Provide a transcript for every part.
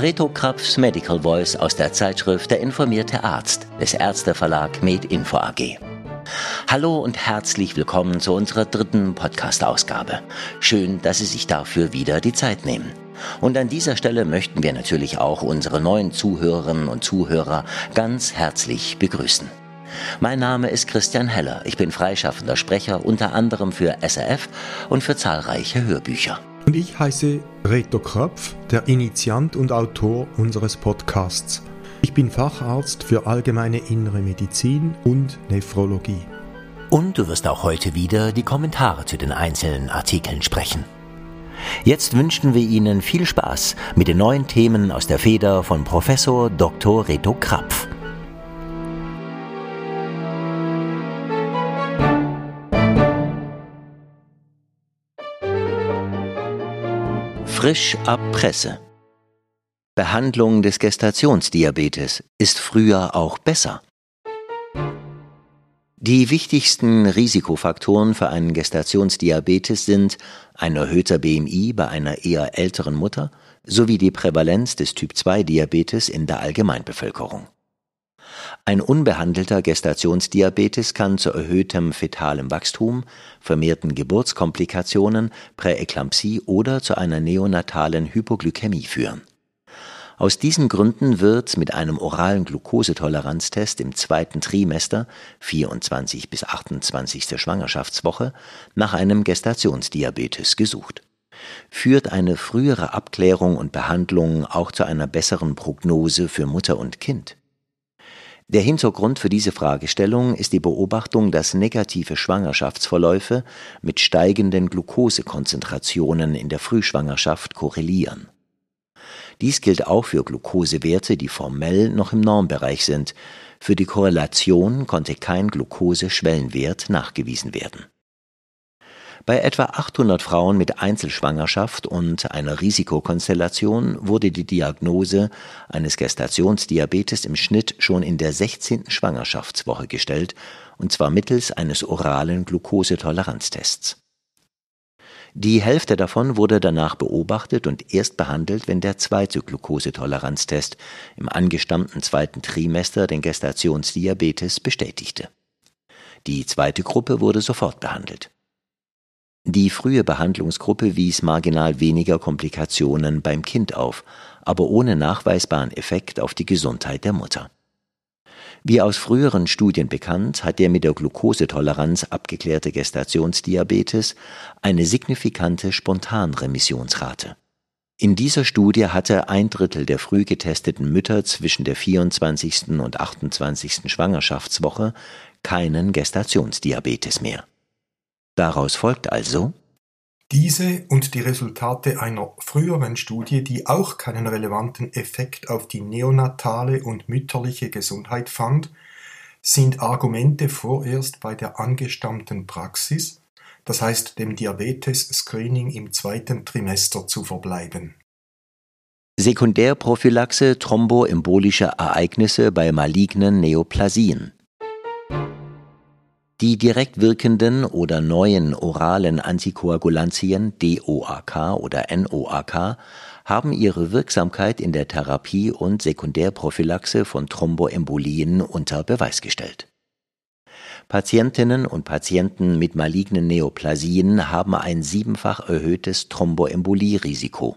Reto Krapfs Medical Voice aus der Zeitschrift Der informierte Arzt des Ärzteverlag MedInfo AG. Hallo und herzlich willkommen zu unserer dritten Podcast-Ausgabe. Schön, dass Sie sich dafür wieder die Zeit nehmen. Und an dieser Stelle möchten wir natürlich auch unsere neuen Zuhörerinnen und Zuhörer ganz herzlich begrüßen. Mein Name ist Christian Heller. Ich bin freischaffender Sprecher unter anderem für SRF und für zahlreiche Hörbücher. Und ich heiße Reto Kröpf, der Initiant und Autor unseres Podcasts. Ich bin Facharzt für allgemeine innere Medizin und Nephrologie. Und du wirst auch heute wieder die Kommentare zu den einzelnen Artikeln sprechen. Jetzt wünschen wir Ihnen viel Spaß mit den neuen Themen aus der Feder von Professor Dr. Reto Krapf. Frisch ab Presse. Behandlung des Gestationsdiabetes ist früher auch besser. Die wichtigsten Risikofaktoren für einen Gestationsdiabetes sind ein erhöhter BMI bei einer eher älteren Mutter sowie die Prävalenz des Typ-2-Diabetes in der Allgemeinbevölkerung. Ein unbehandelter Gestationsdiabetes kann zu erhöhtem fetalem Wachstum, vermehrten Geburtskomplikationen, Präeklampsie oder zu einer neonatalen Hypoglykämie führen. Aus diesen Gründen wird mit einem oralen Glukosetoleranztest im zweiten Trimester (24 bis 28. Schwangerschaftswoche) nach einem Gestationsdiabetes gesucht. Führt eine frühere Abklärung und Behandlung auch zu einer besseren Prognose für Mutter und Kind der Hintergrund für diese Fragestellung ist die Beobachtung, dass negative Schwangerschaftsverläufe mit steigenden Glukosekonzentrationen in der Frühschwangerschaft korrelieren. Dies gilt auch für Glukosewerte, die formell noch im Normbereich sind. Für die Korrelation konnte kein Glukoseschwellenwert nachgewiesen werden bei etwa 800 Frauen mit Einzelschwangerschaft und einer Risikokonstellation wurde die Diagnose eines Gestationsdiabetes im Schnitt schon in der 16. Schwangerschaftswoche gestellt, und zwar mittels eines oralen Glukosetoleranztests. Die Hälfte davon wurde danach beobachtet und erst behandelt, wenn der zweite Glukosetoleranztest im angestammten zweiten Trimester den Gestationsdiabetes bestätigte. Die zweite Gruppe wurde sofort behandelt. Die frühe Behandlungsgruppe wies marginal weniger Komplikationen beim Kind auf, aber ohne nachweisbaren Effekt auf die Gesundheit der Mutter. Wie aus früheren Studien bekannt, hat der mit der Glukosetoleranz abgeklärte Gestationsdiabetes eine signifikante Spontanremissionsrate. In dieser Studie hatte ein Drittel der früh getesteten Mütter zwischen der 24. und 28. Schwangerschaftswoche keinen Gestationsdiabetes mehr Daraus folgt also, diese und die Resultate einer früheren Studie, die auch keinen relevanten Effekt auf die neonatale und mütterliche Gesundheit fand, sind Argumente vorerst bei der angestammten Praxis, das heißt dem Diabetes-Screening im zweiten Trimester zu verbleiben. Sekundärprophylaxe thromboembolischer Ereignisse bei malignen Neoplasien die direkt wirkenden oder neuen oralen Antikoagulantien DOAK oder NOAK haben ihre Wirksamkeit in der Therapie und Sekundärprophylaxe von Thromboembolien unter Beweis gestellt. Patientinnen und Patienten mit malignen Neoplasien haben ein siebenfach erhöhtes Thromboembolierisiko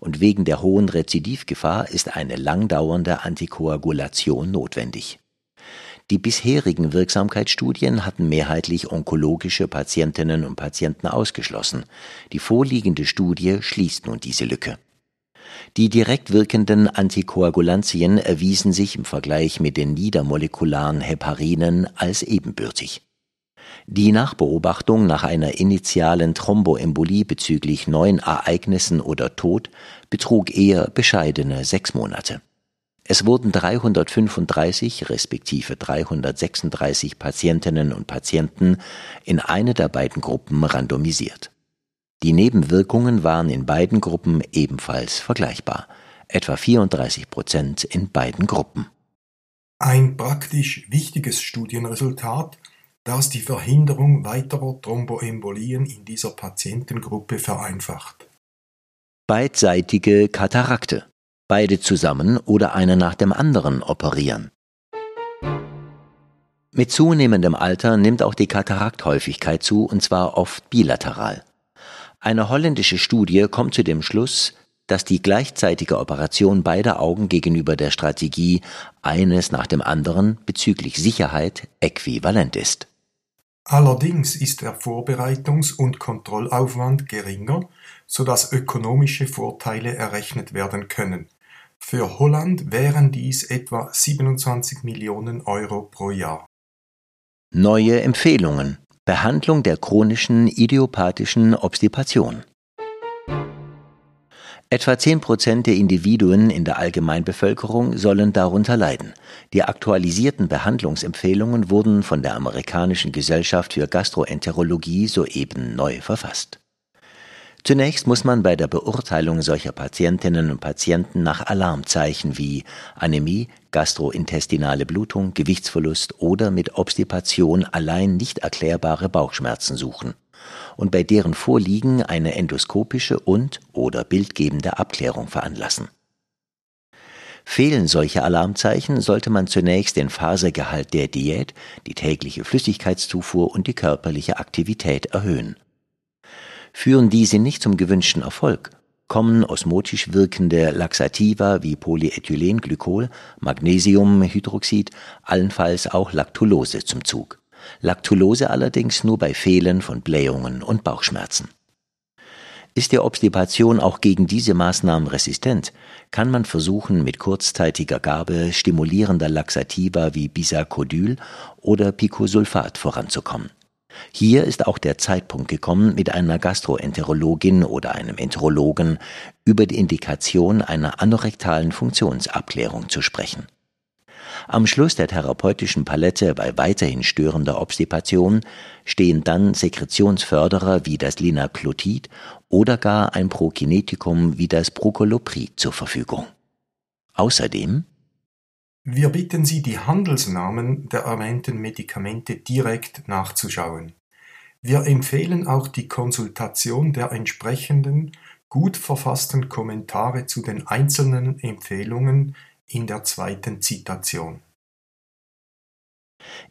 und wegen der hohen Rezidivgefahr ist eine langdauernde Antikoagulation notwendig die bisherigen Wirksamkeitsstudien hatten mehrheitlich onkologische Patientinnen und Patienten ausgeschlossen. Die vorliegende Studie schließt nun diese Lücke. Die direkt wirkenden Antikoagulantien erwiesen sich im Vergleich mit den niedermolekularen Heparinen als ebenbürtig. Die Nachbeobachtung nach einer initialen Thromboembolie bezüglich neuen Ereignissen oder Tod betrug eher bescheidene sechs Monate es wurden 335 respektive 336 Patientinnen und Patienten in eine der beiden Gruppen randomisiert. Die Nebenwirkungen waren in beiden Gruppen ebenfalls vergleichbar, etwa 34 Prozent in beiden Gruppen. Ein praktisch wichtiges Studienresultat, das die Verhinderung weiterer Thromboembolien in dieser Patientengruppe vereinfacht. Beidseitige Katarakte beide zusammen oder einer nach dem anderen operieren. Mit zunehmendem Alter nimmt auch die Katarakthäufigkeit zu, und zwar oft bilateral. Eine holländische Studie kommt zu dem Schluss, dass die gleichzeitige Operation beider Augen gegenüber der Strategie eines nach dem anderen bezüglich Sicherheit äquivalent ist. Allerdings ist der Vorbereitungs- und Kontrollaufwand geringer, sodass ökonomische Vorteile errechnet werden können. Für Holland wären dies etwa 27 Millionen Euro pro Jahr. Neue Empfehlungen Behandlung der chronischen idiopathischen Obstipation Etwa 10 Prozent der Individuen in der Allgemeinbevölkerung sollen darunter leiden. Die aktualisierten Behandlungsempfehlungen wurden von der amerikanischen Gesellschaft für Gastroenterologie soeben neu verfasst. Zunächst muss man bei der Beurteilung solcher Patientinnen und Patienten nach Alarmzeichen wie Anämie, gastrointestinale Blutung, Gewichtsverlust oder mit Obstipation allein nicht erklärbare Bauchschmerzen suchen und bei deren Vorliegen eine endoskopische und oder bildgebende Abklärung veranlassen. Fehlen solche Alarmzeichen, sollte man zunächst den Fasergehalt der Diät, die tägliche Flüssigkeitszufuhr und die körperliche Aktivität erhöhen. Führen diese nicht zum gewünschten Erfolg, kommen osmotisch wirkende Laxativa wie Polyethylenglykol, Magnesiumhydroxid, allenfalls auch Lactulose zum Zug. Lactulose allerdings nur bei Fehlen von Blähungen und Bauchschmerzen. Ist die Obstipation auch gegen diese Maßnahmen resistent, kann man versuchen, mit kurzzeitiger Gabe stimulierender Laxativa wie Bisacodyl oder Picosulfat voranzukommen. Hier ist auch der Zeitpunkt gekommen, mit einer Gastroenterologin oder einem Enterologen über die Indikation einer anorektalen Funktionsabklärung zu sprechen. Am Schluss der therapeutischen Palette bei weiterhin störender Obstipation stehen dann Sekretionsförderer wie das Linaclotid oder gar ein Prokinetikum wie das Procoloprid zur Verfügung. Außerdem wir bitten Sie, die Handelsnamen der erwähnten Medikamente direkt nachzuschauen. Wir empfehlen auch die Konsultation der entsprechenden, gut verfassten Kommentare zu den einzelnen Empfehlungen in der zweiten Zitation.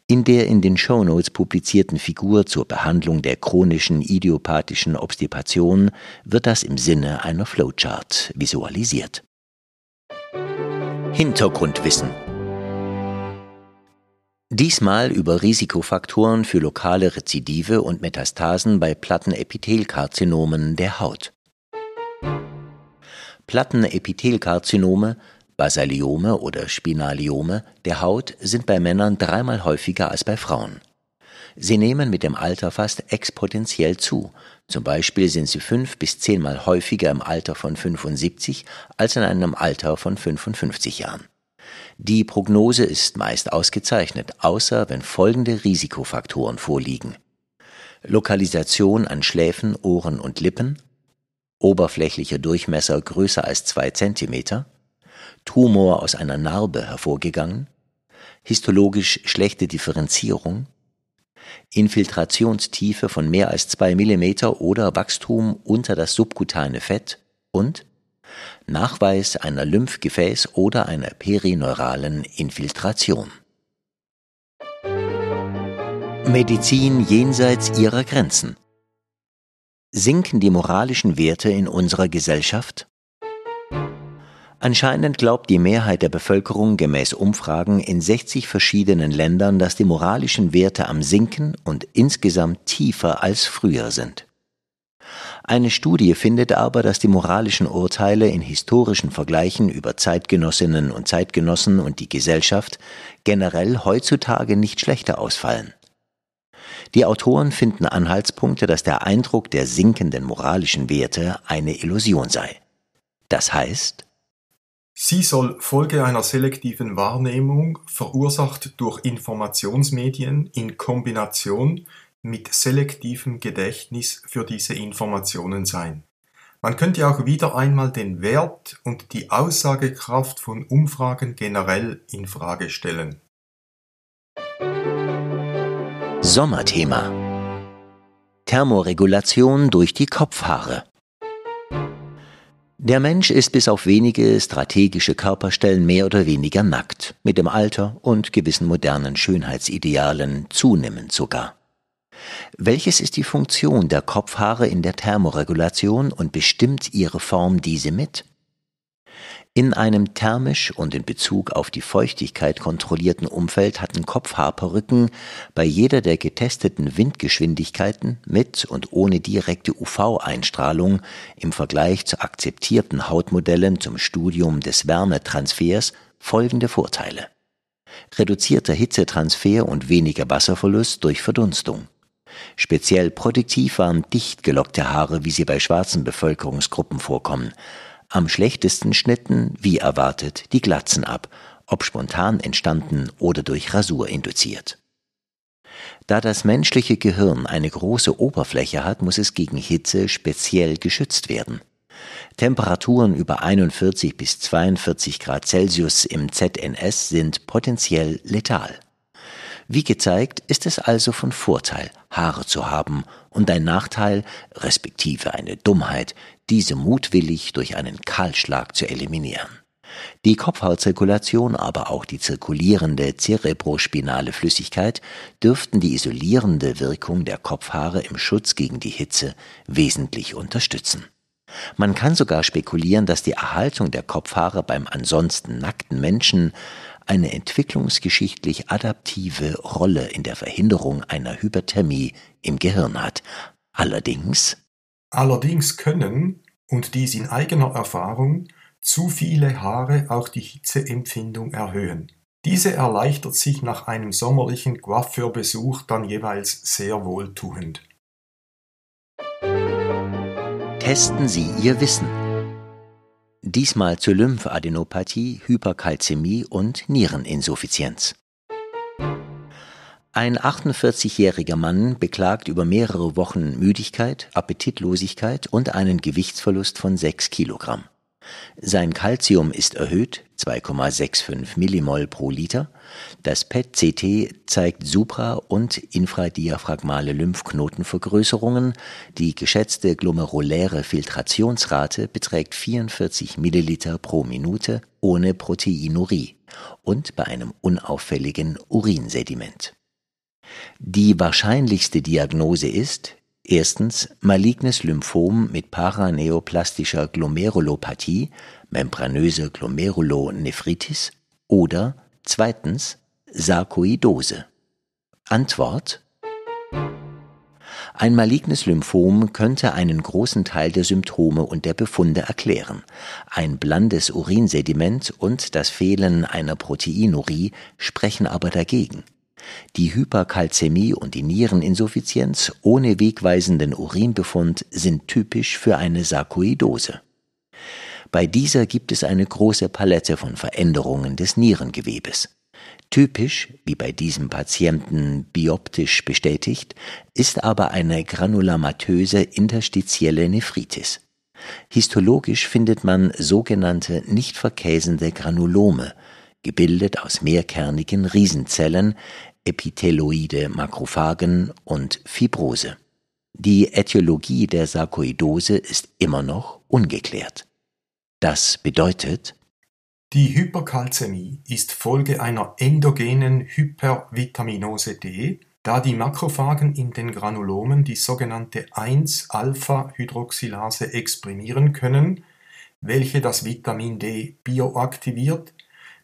In der in den Shownotes publizierten Figur zur Behandlung der chronischen idiopathischen Obstipation wird das im Sinne einer Flowchart visualisiert. Hintergrundwissen Diesmal über Risikofaktoren für lokale Rezidive und Metastasen bei Plattenepithelkarzinomen der Haut. Plattenepithelkarzinome, Basaliome oder Spinaliome der Haut sind bei Männern dreimal häufiger als bei Frauen. Sie nehmen mit dem Alter fast exponentiell zu. Zum Beispiel sind sie fünf bis zehnmal häufiger im Alter von 75 als in einem Alter von 55 Jahren. Die Prognose ist meist ausgezeichnet, außer wenn folgende Risikofaktoren vorliegen. Lokalisation an Schläfen, Ohren und Lippen, oberflächlicher Durchmesser größer als zwei Zentimeter, Tumor aus einer Narbe hervorgegangen, histologisch schlechte Differenzierung, Infiltrationstiefe von mehr als zwei Millimeter oder Wachstum unter das subkutane Fett und Nachweis einer Lymphgefäß- oder einer perineuralen Infiltration. Medizin jenseits ihrer Grenzen. Sinken die moralischen Werte in unserer Gesellschaft? Anscheinend glaubt die Mehrheit der Bevölkerung gemäß Umfragen in 60 verschiedenen Ländern, dass die moralischen Werte am Sinken und insgesamt tiefer als früher sind. Eine Studie findet aber, dass die moralischen Urteile in historischen Vergleichen über Zeitgenossinnen und Zeitgenossen und die Gesellschaft generell heutzutage nicht schlechter ausfallen. Die Autoren finden Anhaltspunkte, dass der Eindruck der sinkenden moralischen Werte eine Illusion sei. Das heißt, Sie soll Folge einer selektiven Wahrnehmung, verursacht durch Informationsmedien in Kombination mit selektivem Gedächtnis für diese Informationen sein. Man könnte auch wieder einmal den Wert und die Aussagekraft von Umfragen generell in Frage stellen. Sommerthema Thermoregulation durch die Kopfhaare Der Mensch ist bis auf wenige strategische Körperstellen mehr oder weniger nackt, mit dem Alter und gewissen modernen Schönheitsidealen zunehmend sogar. Welches ist die Funktion der Kopfhaare in der Thermoregulation und bestimmt ihre Form diese mit? In einem thermisch und in Bezug auf die Feuchtigkeit kontrollierten Umfeld hatten Kopfhaarperücken bei jeder der getesteten Windgeschwindigkeiten mit und ohne direkte UV-Einstrahlung im Vergleich zu akzeptierten Hautmodellen zum Studium des Wärmetransfers folgende Vorteile. Reduzierter Hitzetransfer und weniger Wasserverlust durch Verdunstung. Speziell produktiv waren dicht gelockte Haare, wie sie bei schwarzen Bevölkerungsgruppen vorkommen, am schlechtesten schnitten, wie erwartet, die Glatzen ab, ob spontan entstanden oder durch Rasur induziert. Da das menschliche Gehirn eine große Oberfläche hat, muss es gegen Hitze speziell geschützt werden. Temperaturen über 41 bis 42 Grad Celsius im ZNS sind potenziell letal. Wie gezeigt, ist es also von Vorteil, Haare zu haben und ein Nachteil, respektive eine Dummheit, diese mutwillig durch einen Kahlschlag zu eliminieren. Die Kopfhautzirkulation, aber auch die zirkulierende zerebrospinale Flüssigkeit dürften die isolierende Wirkung der Kopfhaare im Schutz gegen die Hitze wesentlich unterstützen. Man kann sogar spekulieren, dass die Erhaltung der Kopfhaare beim ansonsten nackten Menschen eine entwicklungsgeschichtlich adaptive Rolle in der Verhinderung einer Hyperthermie im Gehirn hat. Allerdings Allerdings können, und dies in eigener Erfahrung, zu viele Haare auch die Hitzeempfindung erhöhen. Diese erleichtert sich nach einem sommerlichen Coiffeurbesuch dann jeweils sehr wohltuend. Testen Sie Ihr Wissen. Diesmal zur Lymphadenopathie, Hyperkalzämie und Niereninsuffizienz. Ein 48-jähriger Mann beklagt über mehrere Wochen Müdigkeit, Appetitlosigkeit und einen Gewichtsverlust von 6 Kilogramm. Sein Calcium ist erhöht, 2,65 Millimol pro Liter. Das PET-CT zeigt supra- und infradiaphragmale Lymphknotenvergrößerungen. Die geschätzte glomeruläre Filtrationsrate beträgt 44 Milliliter pro Minute ohne Proteinurie und bei einem unauffälligen Urinsediment. Die wahrscheinlichste Diagnose ist erstens malignes Lymphom mit paraneoplastischer Glomerulopathie, membranöse Glomerulonephritis oder zweitens Sarkoidose. Antwort ein malignes Lymphom könnte einen großen Teil der Symptome und der Befunde erklären. Ein blandes Urinsediment und das Fehlen einer Proteinurie sprechen aber dagegen. Die Hyperkalzämie und die Niereninsuffizienz ohne wegweisenden Urinbefund sind typisch für eine Sarkoidose. Bei dieser gibt es eine große Palette von Veränderungen des Nierengewebes. Typisch, wie bei diesem Patienten bioptisch bestätigt, ist aber eine granulamatöse interstitielle Nephritis. Histologisch findet man sogenannte nicht verkäsende Granulome, gebildet aus mehrkernigen Riesenzellen, Epitheloide Makrophagen und Fibrose. Die Ätiologie der Sarkoidose ist immer noch ungeklärt. Das bedeutet, die Hyperkalzämie ist Folge einer endogenen Hypervitaminose D, da die Makrophagen in den Granulomen die sogenannte 1-Alpha-Hydroxylase exprimieren können, welche das Vitamin D bioaktiviert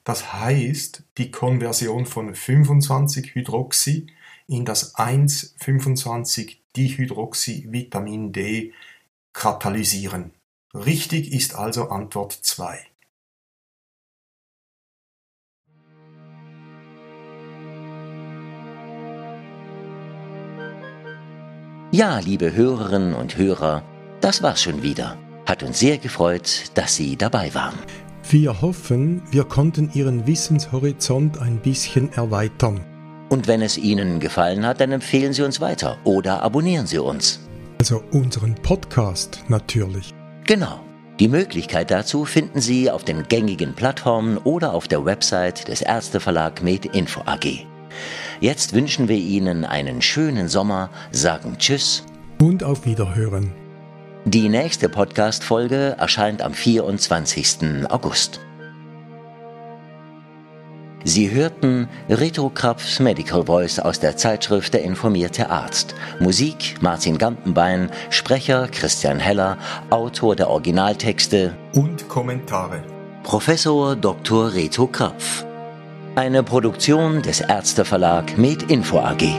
das heißt, die Konversion von 25-Hydroxy in das 1,25-Dihydroxy-Vitamin D katalysieren. Richtig ist also Antwort 2. Ja, liebe Hörerinnen und Hörer, das war's schon wieder. Hat uns sehr gefreut, dass Sie dabei waren. Wir hoffen, wir konnten Ihren Wissenshorizont ein bisschen erweitern. Und wenn es Ihnen gefallen hat, dann empfehlen Sie uns weiter oder abonnieren Sie uns. Also unseren Podcast natürlich. Genau. Die Möglichkeit dazu finden Sie auf den gängigen Plattformen oder auf der Website des Ärzteverlag MedInfo AG. Jetzt wünschen wir Ihnen einen schönen Sommer, sagen Tschüss und auf Wiederhören. Die nächste Podcast-Folge erscheint am 24. August. Sie hörten Rito Krapfs Medical Voice aus der Zeitschrift Der informierte Arzt. Musik Martin Gampenbein, Sprecher Christian Heller, Autor der Originaltexte und Kommentare Professor Dr. Reto Krapf. Eine Produktion des Ärzteverlag Med Info AG.